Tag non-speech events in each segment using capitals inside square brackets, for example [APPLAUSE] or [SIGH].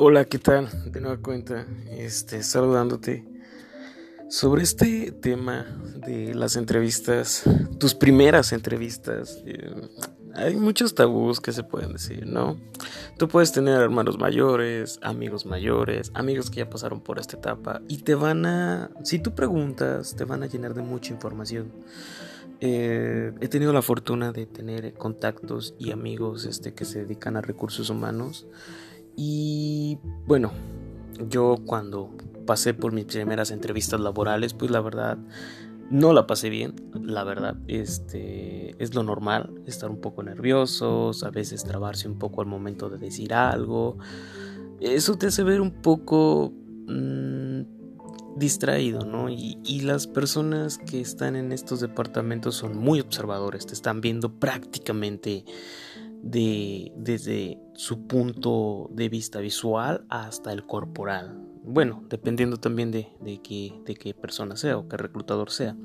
Hola, ¿qué tal? De nueva cuenta, este, saludándote sobre este tema de las entrevistas, tus primeras entrevistas. Eh, hay muchos tabús que se pueden decir, ¿no? Tú puedes tener hermanos mayores, amigos mayores, amigos que ya pasaron por esta etapa y te van a, si tú preguntas, te van a llenar de mucha información. Eh, he tenido la fortuna de tener contactos y amigos este, que se dedican a recursos humanos y bueno, yo cuando pasé por mis primeras entrevistas laborales, pues la verdad no la pasé bien, la verdad, este es lo normal, estar un poco nerviosos, a veces trabarse un poco al momento de decir algo. Eso te hace ver un poco mm, distraído, ¿no? Y, y, las personas que están en estos departamentos son muy observadores, te están viendo prácticamente de, desde su punto de vista visual hasta el corporal. Bueno, dependiendo también de, de, qué, de qué persona sea o qué reclutador sea.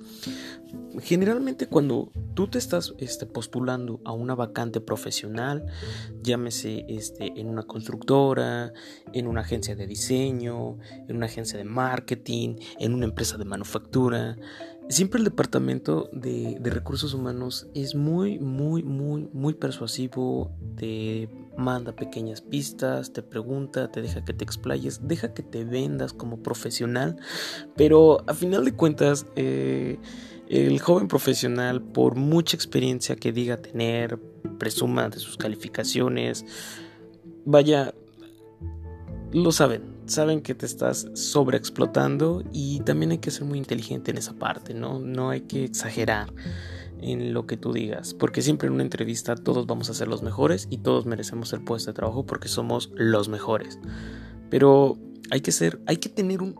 Generalmente cuando tú te estás este, postulando a una vacante profesional, llámese este, en una constructora, en una agencia de diseño, en una agencia de marketing, en una empresa de manufactura, Siempre el departamento de, recursos humanos es muy, muy, muy, muy persuasivo. Te manda pequeñas pistas, te pregunta, te deja que te explayes, deja que te vendas como profesional. Pero a final de cuentas, eh, el joven profesional, por mucha experiencia que diga tener, presuma de sus calificaciones, vaya, lo saben, saben que te estás sobreexplotando y también hay que ser muy inteligente en esa parte, ¿no? No hay que exagerar en lo que tú digas, porque siempre en una entrevista todos vamos a ser los mejores y todos merecemos el puesto de trabajo porque somos los mejores. Pero hay que ser, hay que tener un,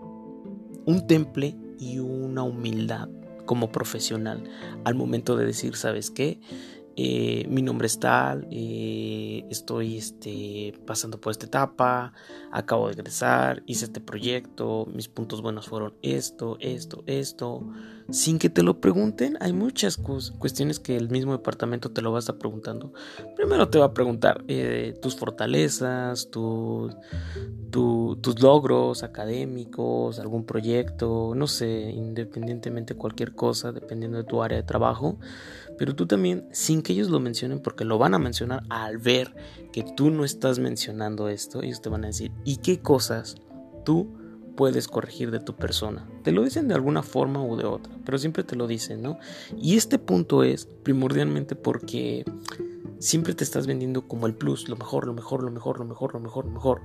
un temple y una humildad como profesional al momento de decir, ¿sabes qué? Eh, mi nombre es tal, eh, estoy este, pasando por esta etapa, acabo de egresar, hice este proyecto, mis puntos buenos fueron esto, esto, esto. Sin que te lo pregunten, hay muchas cuestiones que el mismo departamento te lo va a estar preguntando. Primero te va a preguntar eh, tus fortalezas, tus logros académicos, algún proyecto, no sé, independientemente cualquier cosa, dependiendo de tu área de trabajo. Pero tú también, sin que ellos lo mencionen, porque lo van a mencionar al ver que tú no estás mencionando esto, ellos te van a decir, ¿y qué cosas tú puedes corregir de tu persona? Te lo dicen de alguna forma u de otra, pero siempre te lo dicen, ¿no? Y este punto es primordialmente porque siempre te estás vendiendo como el plus, lo mejor, lo mejor, lo mejor, lo mejor, lo mejor, lo mejor.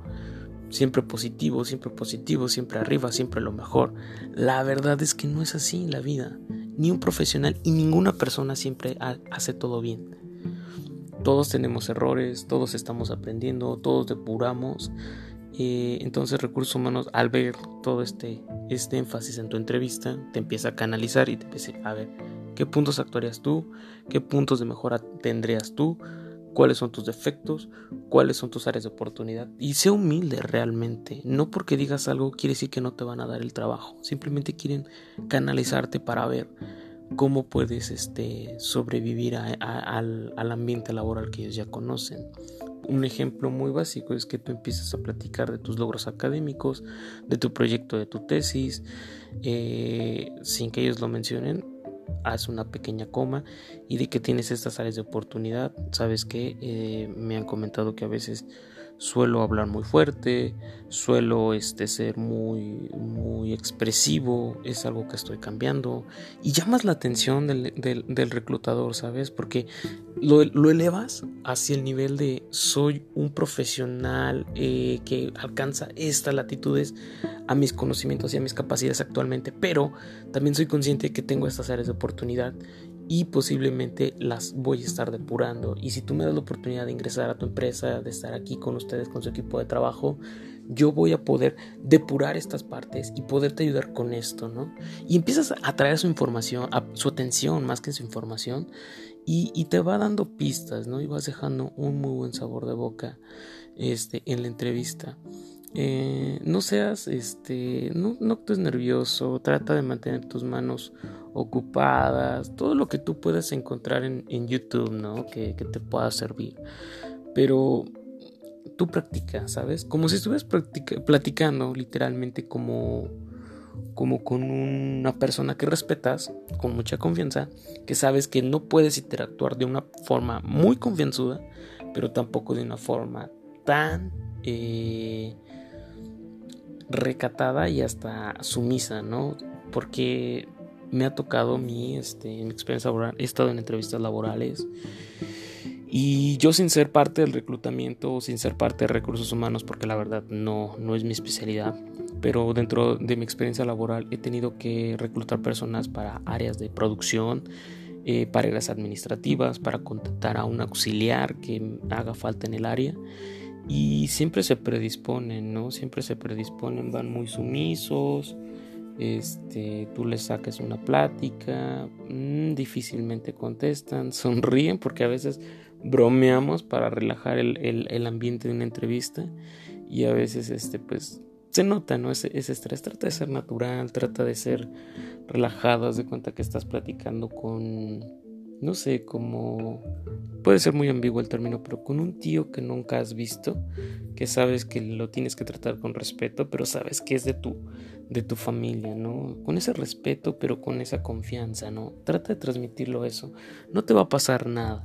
Siempre positivo, siempre positivo, siempre arriba, siempre lo mejor. La verdad es que no es así la vida ni un profesional y ninguna persona siempre hace todo bien. Todos tenemos errores, todos estamos aprendiendo, todos depuramos. Eh, entonces recursos humanos al ver todo este, este énfasis en tu entrevista te empieza a canalizar y te empieza a ver qué puntos actuarías tú, qué puntos de mejora tendrías tú, cuáles son tus defectos, cuáles son tus áreas de oportunidad. Y sé humilde realmente. No porque digas algo quiere decir que no te van a dar el trabajo. Simplemente quieren canalizarte para ver cómo puedes este, sobrevivir al, al, ambiente laboral que ellos ya conocen. Un ejemplo muy básico es que tú empiezas a platicar de tus logros académicos, de tu proyecto, de tu tesis, eh, sin que ellos lo mencionen, haz una pequeña coma y de que tienes estas áreas de oportunidad. Sabes que eh, me han comentado que a veces suelo hablar muy fuerte, suelo este, ser muy, muy expresivo, es algo que estoy cambiando y llamas la atención del, del, reclutador, ¿sabes? Porque lo, lo, elevas hacia el nivel de soy un profesional eh, que alcanza estas latitudes a mis conocimientos y a mis capacidades actualmente, pero también soy consciente de que tengo estas áreas de oportunidad y posiblemente las voy a estar depurando. Y si tú me das la oportunidad de ingresar a tu empresa, de estar aquí con ustedes, con su equipo de trabajo, yo voy a poder depurar estas partes y poderte ayudar con esto, ¿no? Y empiezas a traer su información, su atención más que su información, y, te va dando pistas, ¿no? Y vas dejando un muy buen sabor de boca este, en la entrevista. Eh, no seas, este, no, no nervioso, trata de mantener tus manos ocupadas, todo lo que tú puedas encontrar en, YouTube, ¿no? Que, que, te pueda servir. Pero tú practicas, ¿sabes? Como si estuvieras platicando literalmente como, como con una persona que respetas, con mucha confianza, que sabes que no puedes interactuar de una forma muy confianzuda, pero tampoco de una forma tan eh, recatada y hasta sumisa, ¿no? Porque me ha tocado mi, este, mi experiencia laboral, he estado en entrevistas laborales y yo sin ser parte del reclutamiento, sin ser parte de recursos humanos, porque la verdad no, no es mi especialidad, pero dentro de mi experiencia laboral he tenido que reclutar personas para áreas de producción, eh, para áreas administrativas, para contactar a un auxiliar que haga falta en el área. Y siempre se predisponen, ¿no? Siempre se predisponen, van muy sumisos, este, tú les sacas una plática, mm, difícilmente contestan, [LAUGHS] sonríen porque a veces bromeamos para relajar el, ambiente de una entrevista y a veces este pues se nota no ese, estrés. Trata de ser natural trata de ser relajado haz de cuenta que estás platicando con no sé como puede ser muy ambiguo el término pero con un tío que nunca has visto que sabes que lo tienes que tratar con respeto pero sabes que es de tu de tu familia no con ese respeto pero con esa confianza no trata de transmitirlo eso. No te va a pasar nada.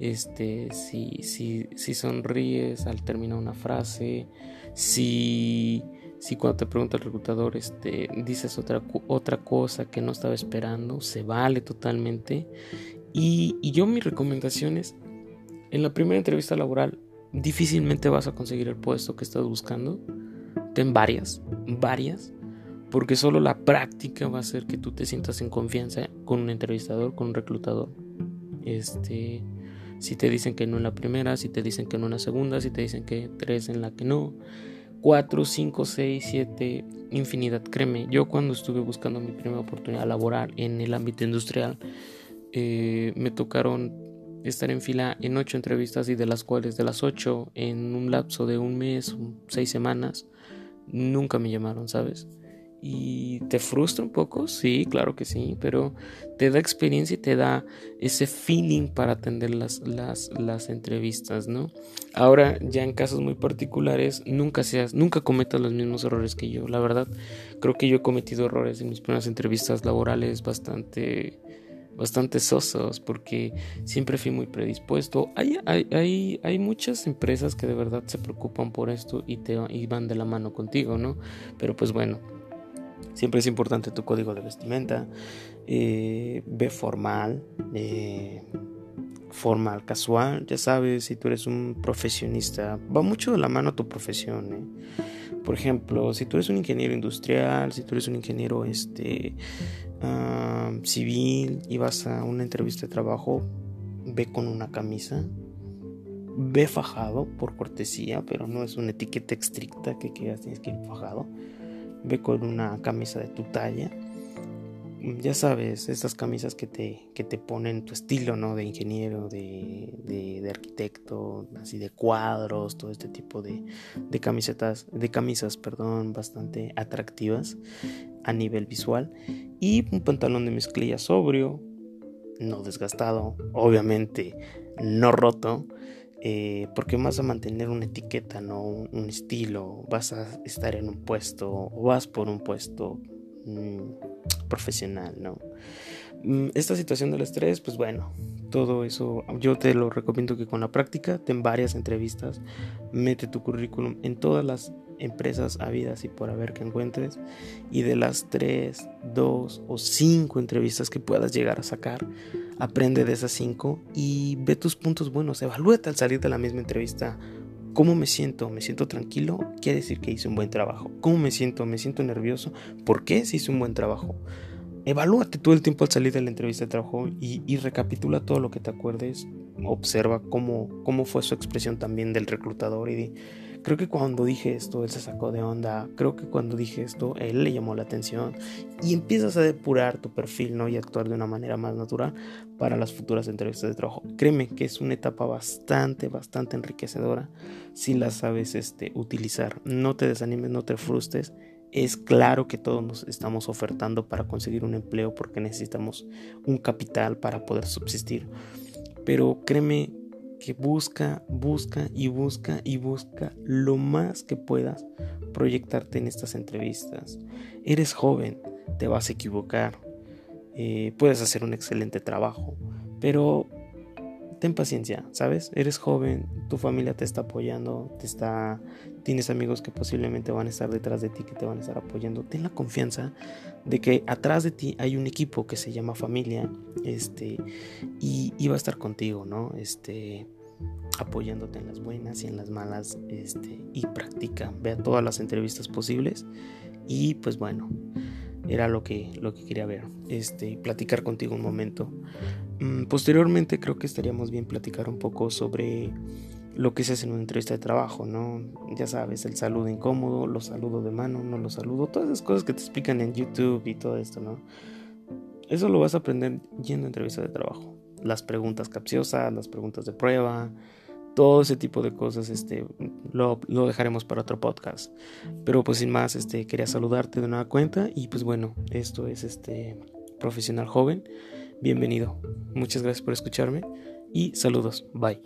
Este, si, si, si sonríes al terminar una frase, si, si cuando te pregunta el reclutador este, dices otra, otra cosa que no estaba esperando, se vale totalmente. Y, y yo mi recomendación es, en la primera entrevista laboral, difícilmente vas a conseguir el puesto que estás buscando. Ten varias, varias, porque solo la práctica va a hacer que tú te sientas en confianza con un entrevistador, con un reclutador. Este, si te dicen que no en la primera, si te dicen que no en la segunda, si te dicen que tres en la que no. Cuatro, cinco, seis, siete, infinidad. Créeme, yo cuando estuve buscando mi primera oportunidad laboral en el ámbito industrial, eh, me tocaron estar en fila en ocho entrevistas y de las cuales de las ocho en un lapso de un mes, seis semanas, nunca me llamaron, ¿sabes? Y te frustra un poco, sí, claro que sí, pero te da experiencia y te da ese feeling para atender las, las, las entrevistas, ¿no? Ahora, ya en casos muy particulares, nunca seas, nunca cometas los mismos errores que yo, la verdad, creo que yo he cometido errores en mis primeras entrevistas laborales bastante bastante sosos porque siempre fui muy predispuesto. Hay, hay, hay, hay, muchas empresas que de verdad se preocupan por esto y, te, y van de la mano contigo, ¿no? Pero pues bueno, Siempre es importante tu código de vestimenta. Eh, ve formal, eh, formal, casual. Ya sabes, si tú eres un profesionista, va mucho de la mano tu profesión. ¿eh? Por ejemplo, si tú eres un ingeniero industrial, si tú eres un ingeniero este, ah, civil y vas a una entrevista de trabajo, ve con una camisa. Ve fajado por cortesía, pero no es una etiqueta estricta que quieras, tienes que ir fajado ve con una camisa de tu talla. Ya sabes, estas camisas que te, que te ponen tu estilo, ¿no? De ingeniero, de, de, arquitecto, así de cuadros, todo este tipo de, de camisetas, de camisas, perdón, bastante atractivas a nivel visual. Y un pantalón de mezclilla sobrio, no desgastado, obviamente no roto eh, porque vas a mantener una etiqueta, no un, estilo, vas a estar en un puesto o vas por un puesto mm, profesional, ¿no? Mm, esta situación del estrés, pues bueno, todo eso yo te lo recomiendo que con la práctica, ten varias entrevistas, mete tu currículum en todas las empresas habidas y por haber que encuentres y de las tres, dos o cinco entrevistas que puedas llegar a sacar, aprende de esas cinco y ve tus puntos buenos, evalúate al salir de la misma entrevista. ¿Cómo me siento? ¿Me siento tranquilo? Quiere decir que hice un buen trabajo. ¿Cómo me siento? ¿Me siento nervioso? ¿Por qué se hizo un buen trabajo? Evalúate todo el tiempo al salir de la entrevista de trabajo y, recapitula todo lo que te acuerdes. Observa cómo, cómo fue su expresión también del reclutador y di, creo que cuando dije esto, él se sacó de onda. Creo que cuando dije esto, él le llamó la atención. Y empiezas a depurar tu perfil, ¿no? Y actuar de una manera más natural para las futuras entrevistas de trabajo. Créeme que es una etapa bastante, bastante enriquecedora si la sabes este, utilizar. No te desanimes, no te frustres es claro que todos nos estamos ofertando para conseguir un empleo porque necesitamos un capital para poder subsistir. Pero créeme que busca, busca y busca y busca lo más que puedas proyectarte en estas entrevistas. Eres joven, te vas a equivocar, eh, puedes hacer un excelente trabajo, pero ten paciencia, ¿sabes? Eres joven, tu familia te está apoyando, te está, tienes amigos que posiblemente van a estar detrás de ti, que te van a estar apoyando. Ten la confianza de que atrás de ti hay un equipo que se llama familia, este, y, y va a estar contigo, ¿no? Este, apoyándote en las buenas y en las malas, este, y practica, vea todas las entrevistas posibles, y pues bueno era lo que, lo que quería ver, este, platicar contigo un momento. Mm, posteriormente creo que estaríamos bien platicar un poco sobre lo que se hace en una entrevista de trabajo, ¿no? Ya sabes, el saludo incómodo, los saludo de mano, no los saludo, todas esas cosas que te explican en YouTube y todo esto, ¿no? Eso lo vas a aprender yendo a entrevista de trabajo. Las preguntas capciosas, las preguntas de prueba, todo ese tipo de cosas este, lo, lo, dejaremos para otro podcast. Pero pues sin más, este, quería saludarte de nueva cuenta y pues bueno, esto es este profesional joven. Bienvenido. Muchas gracias por escucharme y saludos. Bye.